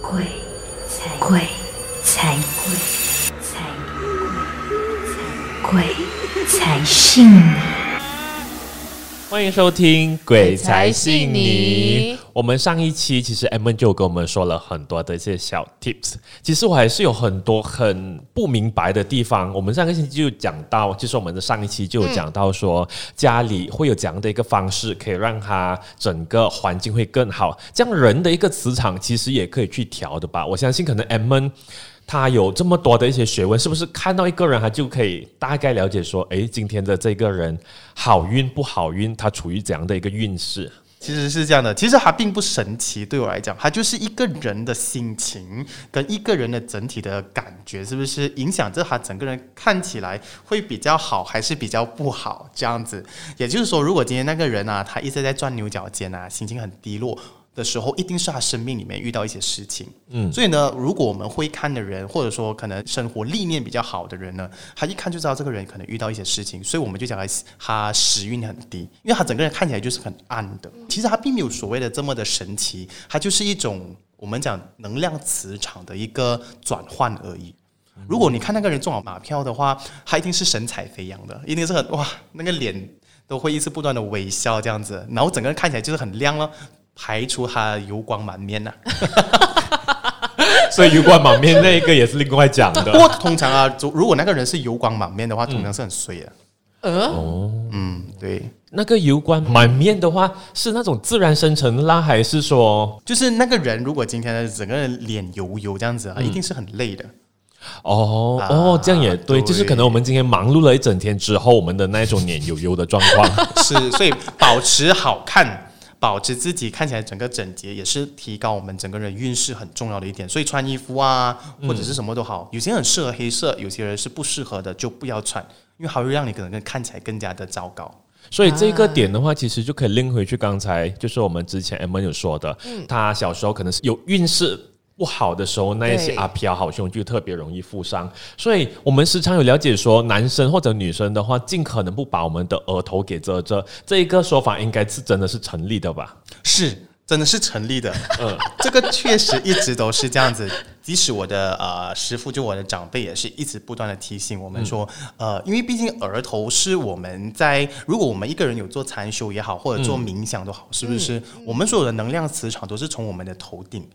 鬼才鬼才鬼才鬼才信你。欢迎收听《鬼才信你你》。我们上一期其实 M N 就跟我们说了很多的一些小 tips，其实我还是有很多很不明白的地方。我们上个星期就讲到，就是我们的上一期就有讲到说，家里会有怎样的一个方式可以让它整个环境会更好，这样人的一个磁场其实也可以去调的吧。我相信可能 M N。他有这么多的一些学问，是不是看到一个人，他就可以大概了解说，诶，今天的这个人好运不好运，他处于怎样的一个运势？其实是这样的，其实它并不神奇，对我来讲，它就是一个人的心情跟一个人的整体的感觉，是不是影响着他整个人看起来会比较好，还是比较不好？这样子，也就是说，如果今天那个人啊，他一直在钻牛角尖啊，心情很低落。的时候，一定是他生命里面遇到一些事情，嗯，所以呢，如果我们会看的人，或者说可能生活历练比较好的人呢，他一看就知道这个人可能遇到一些事情，所以我们就讲他他时运很低，因为他整个人看起来就是很暗的。其实他并没有所谓的这么的神奇，他就是一种我们讲能量磁场的一个转换而已。如果你看那个人中了马票的话，他一定是神采飞扬的，一定是很哇，那个脸都会一直不断的微笑这样子，然后整个人看起来就是很亮了。排除他油光满面呐，所以油光满面那一个也是另外讲的。不过通常啊，如果那个人是油光满面的话，通常是很衰的。呃，哦，嗯，对，那个油光满面的话，是那种自然生成啦，还是说，就是那个人如果今天的整个人脸油油这样子啊，一定是很累的。哦哦，这样也对，就是可能我们今天忙碌了一整天之后，我们的那种脸油油的状况 是，所以保持好看。保持自己看起来整个整洁，也是提高我们整个人运势很重要的一点。所以穿衣服啊，或者是什么都好，有些人很适合黑色，有些人是不适合的，就不要穿，因为还会让你可能看起来更加的糟糕。所以这个点的话，其实就可以拎回去刚才就是我们之前 M 有说的，他小时候可能是有运势。不好的时候，那一些阿飘好凶就特别容易负伤，所以我们时常有了解说，男生或者女生的话，尽可能不把我们的额头给遮遮，这一个说法应该是真的是成立的吧？是，真的是成立的。嗯，这个确实一直都是这样子。即使我的呃师傅，就我的长辈，也是一直不断的提醒我们说，呃，因为毕竟额头是我们在，如果我们一个人有做禅修也好，或者做冥想都好，是不是？我们所有的能量磁场都是从我们的头顶。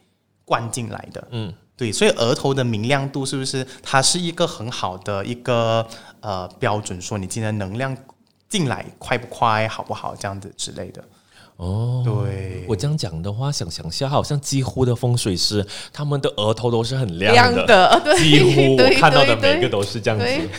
灌进来的，嗯，对，所以额头的明亮度是不是它是一个很好的一个呃标准？说你今天能量进来快不快，好不好，这样子之类的。哦，对我这样讲的话，想想下，好像几乎的风水师他们的额头都是很亮的，几乎我看到的每个都是这样子。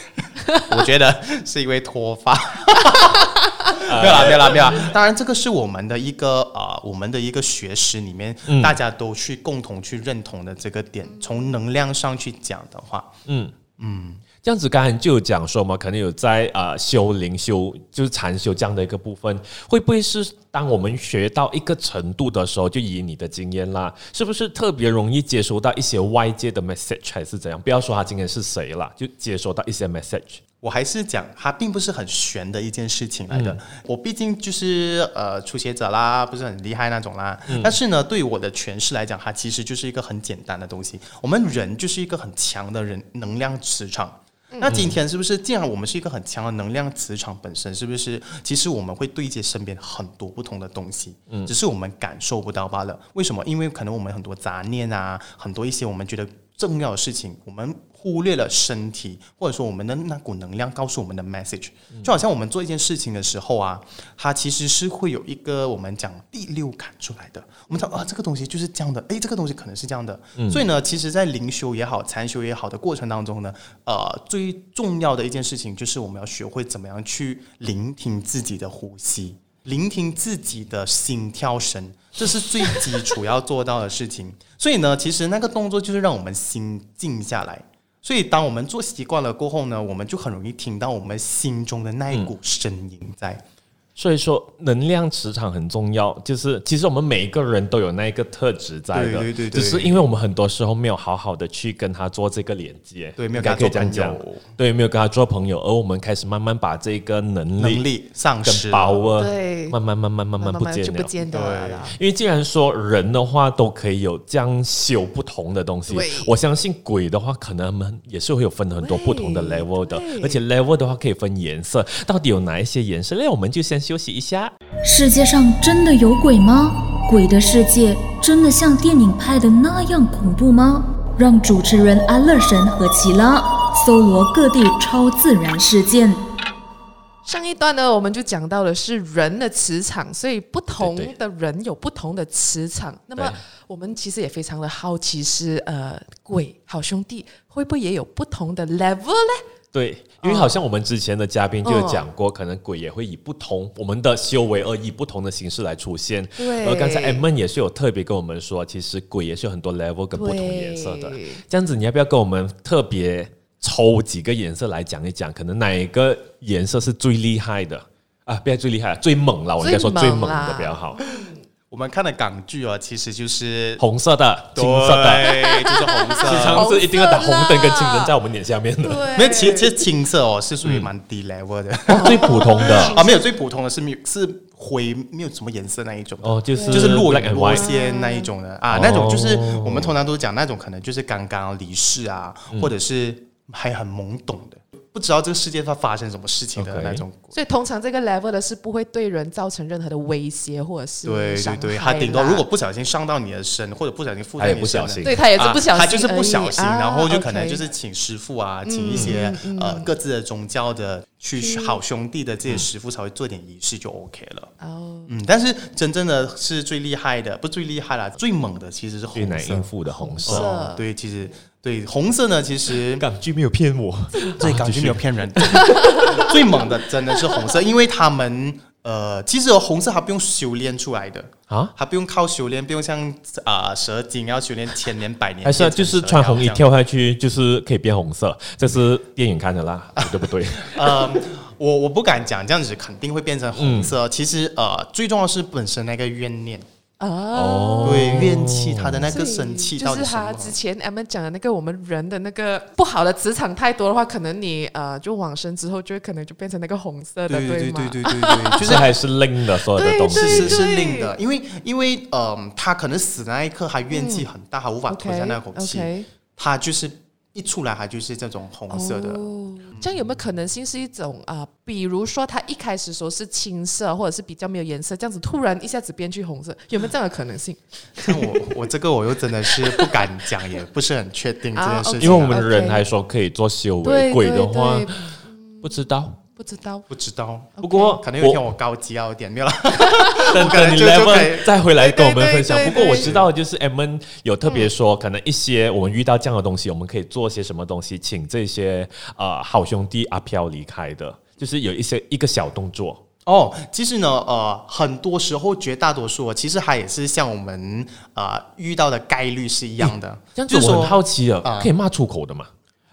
我觉得是因为脱发，没有啦，没有啦，没有啦。当然，这个是我们的一个啊，我们的一个学识里面，大家都去共同去认同的这个点。从能量上去讲的话，嗯嗯。这样子，刚才就有讲说嘛，可能有在啊修灵修，就是禅修这样的一个部分，会不会是当我们学到一个程度的时候，就以你的经验啦，是不是特别容易接收到一些外界的 message，还是怎样？不要说他今天是谁了，就接收到一些 message。我还是讲，它并不是很玄的一件事情来的。我毕竟就是呃初学者啦，不是很厉害那种啦。但是呢，对我的诠释来讲，它其实就是一个很简单的东西。我们人就是一个很强的人能量磁场。那今天是不是？既然我们是一个很强的能量磁场本身，是不是？其实我们会对接身边很多不同的东西，嗯，只是我们感受不到罢了。为什么？因为可能我们很多杂念啊，很多一些我们觉得重要的事情，我们。忽略了身体，或者说我们的那股能量告诉我们的 message，就好像我们做一件事情的时候啊，它其实是会有一个我们讲第六感出来的。我们讲啊，这个东西就是这样的，诶，这个东西可能是这样的。所以呢，其实，在灵修也好，禅修也好的过程当中呢，呃，最重要的一件事情就是我们要学会怎么样去聆听自己的呼吸，聆听自己的心跳声。这是最基础要做到的事情。所以呢，其实那个动作就是让我们心静下来。所以，当我们做习惯了过后呢，我们就很容易听到我们心中的那一股声音在。所以说，能量磁场很重要。就是其实我们每一个人都有那一个特质在的，对对对对。只是因为我们很多时候没有好好的去跟他做这个连接，对没有跟他做朋友，对，没有跟他做朋友，而我们开始慢慢把这个能力、能力丧跟失了。包啊，对。慢慢慢慢慢慢不见不见得了。啦。因为既然说人的话都可以有这样修不同的东西，我相信鬼的话，可能他们也是会有分很多不同的 level 的，而且 level 的话可以分颜色，到底有哪一些颜色？那我们就先休息一下。世界上真的有鬼吗？鬼的世界真的像电影拍的那样恐怖吗？让主持人安乐神和奇拉搜罗各地超自然事件。上一段呢，我们就讲到的是人的磁场，所以不同的人有不同的磁场。那么我们其实也非常的好奇是，呃，鬼好兄弟会不会也有不同的 level 呢？对，因为好像我们之前的嘉宾就有讲过，可能鬼也会以不同我们的修为而以不同的形式来出现。对而刚才 M 们也是有特别跟我们说，其实鬼也是有很多 level 跟不同颜色的。这样子，你要不要跟我们特别抽几个颜色来讲一讲？可能哪一个颜色是最厉害的啊？不要最厉害，最猛了，我应该说最猛的比较好。我们看的港剧哦，其实就是红色的、金色的，对，就是红经色。常是一定要打红灯跟青灯在我们脸下面的。对没有，其实其实青色哦是属于蛮低 level 的。最普通的。啊，没有最普通的是没有是灰，没有什么颜色那一种。哦，就是就是落 and 落线那一种的。啊哦，那种就是我们通常都讲那种可能就是刚刚离世啊，嗯。或者是还很懵懂的，不知道这个世界它发生什么事情的那种。所以通常这个 level 的是不会对人造成任何的威胁或者是对对对，他顶多如果不小心伤到你的身，或者不小心附在你身的不小心对他也是啊不小心他就是不小心，啊然后就可能就是请师傅啊，请一些呃各自的宗教的去好兄弟的这些师傅才会做点仪式就 OK 了。哦，嗯，但是真正的是最厉害的，不最厉害啦，最猛的其实是最红色。难应付的红色。哦，对，其实对红色呢，其实 港剧没有骗我，对港剧没有骗人，最猛的真的是红色，因为他们呃，其实红色它不用修炼出来的。啊，它不用靠修炼，不用像啊、蛇精要修炼千年百年，还是啊就是穿红衣跳下去，就是可以变红色，这是电影看的啦，对不对？呃，我我不敢讲这样子肯定会变成红嗯。色。其实呃，最重要是本身那个怨念，哦，对怨气，他的那个生气就是？他之前 M 讲的那个我们人的那个不好的磁场太多的话，可能你呃就往生之后就会可能就变成那个红色的，对对对吗？对对对对，就就是是还是令的所有的对东西。是是是的，因为因为嗯，他可能死的那一刻，他怨气很大，他无法吞下那口气他就是一出来，它就是这种红色的。哦，这样有没有可能性是一种啊、比如说它一开始说是青色，或者是比较没有颜色，这样子突然一下子变去红色，有没有这样的可能性？像我我这个我又真的是不敢讲，也不是很确定这件事情啊、因为我们人还说可以做修为，鬼的话不知道。不知道。不知道，不过可能有一天我高级要一点，没有啦。等等你可能就就可以 level 再回来跟我们分享。不过我知道，就是 M N 有特别说，可能一些我们遇到这样的东西，我们可以做些什么东西，请这些呃好兄弟阿飘离开的，就是有一些一个小动作。哦，其实呢，呃，很多时候绝大多数，其实它也是像我们呃遇到的概率是一样的。这样子就是我很好奇了，啊可以骂出口的吗？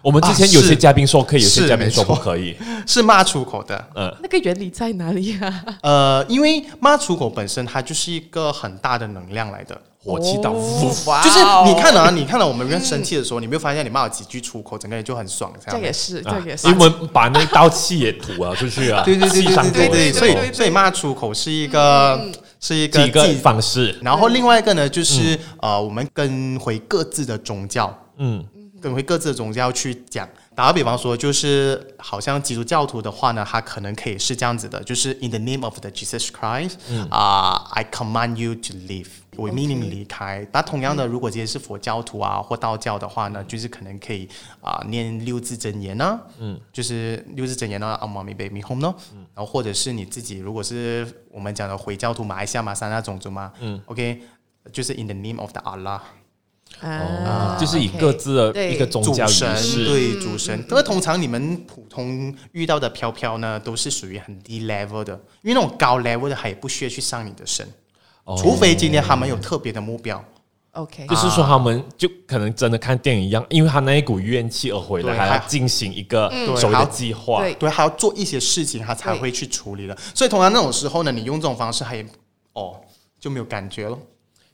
我们之前啊有些嘉宾说可以，有些嘉宾说不可以。是骂出口的。那个原理在哪里啊？呃，因为骂出口本身它就是一个很大的能量来的。火气到就是你看啊，你看到我们人生气的时候，你没有发现你骂了几句出口，整个人就很爽，这样。这也是，这也是。因。为我把那道气也吐了出去啊，对对对对对对对，所以所以骂出口是一个是一个几个方式，然后另外一个呢，就是、呃，我们跟回各自的宗教，嗯，跟回各自的宗教去讲。打个比方说，就是好像基督教徒的话呢，他可能可以是这样子的，就是 In the name of the Jesus Christ，啊、i command you to leave，我命令你离开。那同样的，如果这些是佛教徒啊或道教的话呢，就是可能可以啊、念六字真言呢，嗯，就是六字真言呢，阿妈咪贝咪 home 呢，然后或者是你自己，如果是我们讲的回教徒，马来西亚马三那种族嘛，嗯，OK，就是 In the name of the Allah。啊就是以各自的一个宗教仪主神式，对主神，因为通常你们普通遇到的飘飘呢，都是属于很低 level 的，因为那种高 level 的，他也不需要去上你的身，哦。除非今天他们有特别的目标。OK，就是说他们就可能真的看电影一样，因为他那一股怨气而回来，对还要还进行一个对所谓的还要计划。对。对，还要做一些事情，他才会去处理的。所以通常那种时候呢，你用这种方式，还哦就没有感觉了。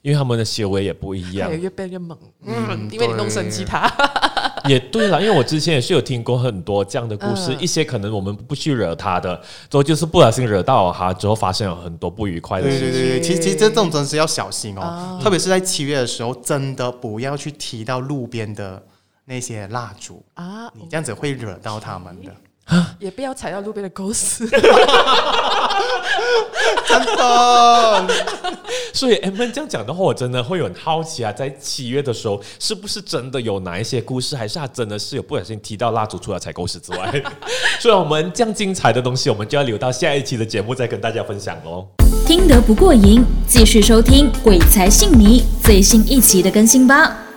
因为他们的行为也不一样。越变越猛，嗯，因为你弄生气他，也对了，因为我之前也是有听过很多这样的故事，嗯一些可能我们不去惹他的，之后就是不小心惹到他，之后发生了很多不愉快的事情。对对对对，其实其实这种真是要小心哦，啊特别是在七月的时候，真的不要去提到路边的那些蜡烛啊，你这样子会惹到他们的。也不要踩到路边的狗屎。真的，所以 M N 这样讲的话，我真的会很好奇啊，在七月的时候，是不是真的有哪一些故事，还是他真的是有不小心提到蜡烛，除了踩狗屎之外？所以我们这样精彩的东西，我们就要留到下一期的节目再跟大家分享喽。听得不过瘾，继续收听《鬼才信你》最新一期的更新吧。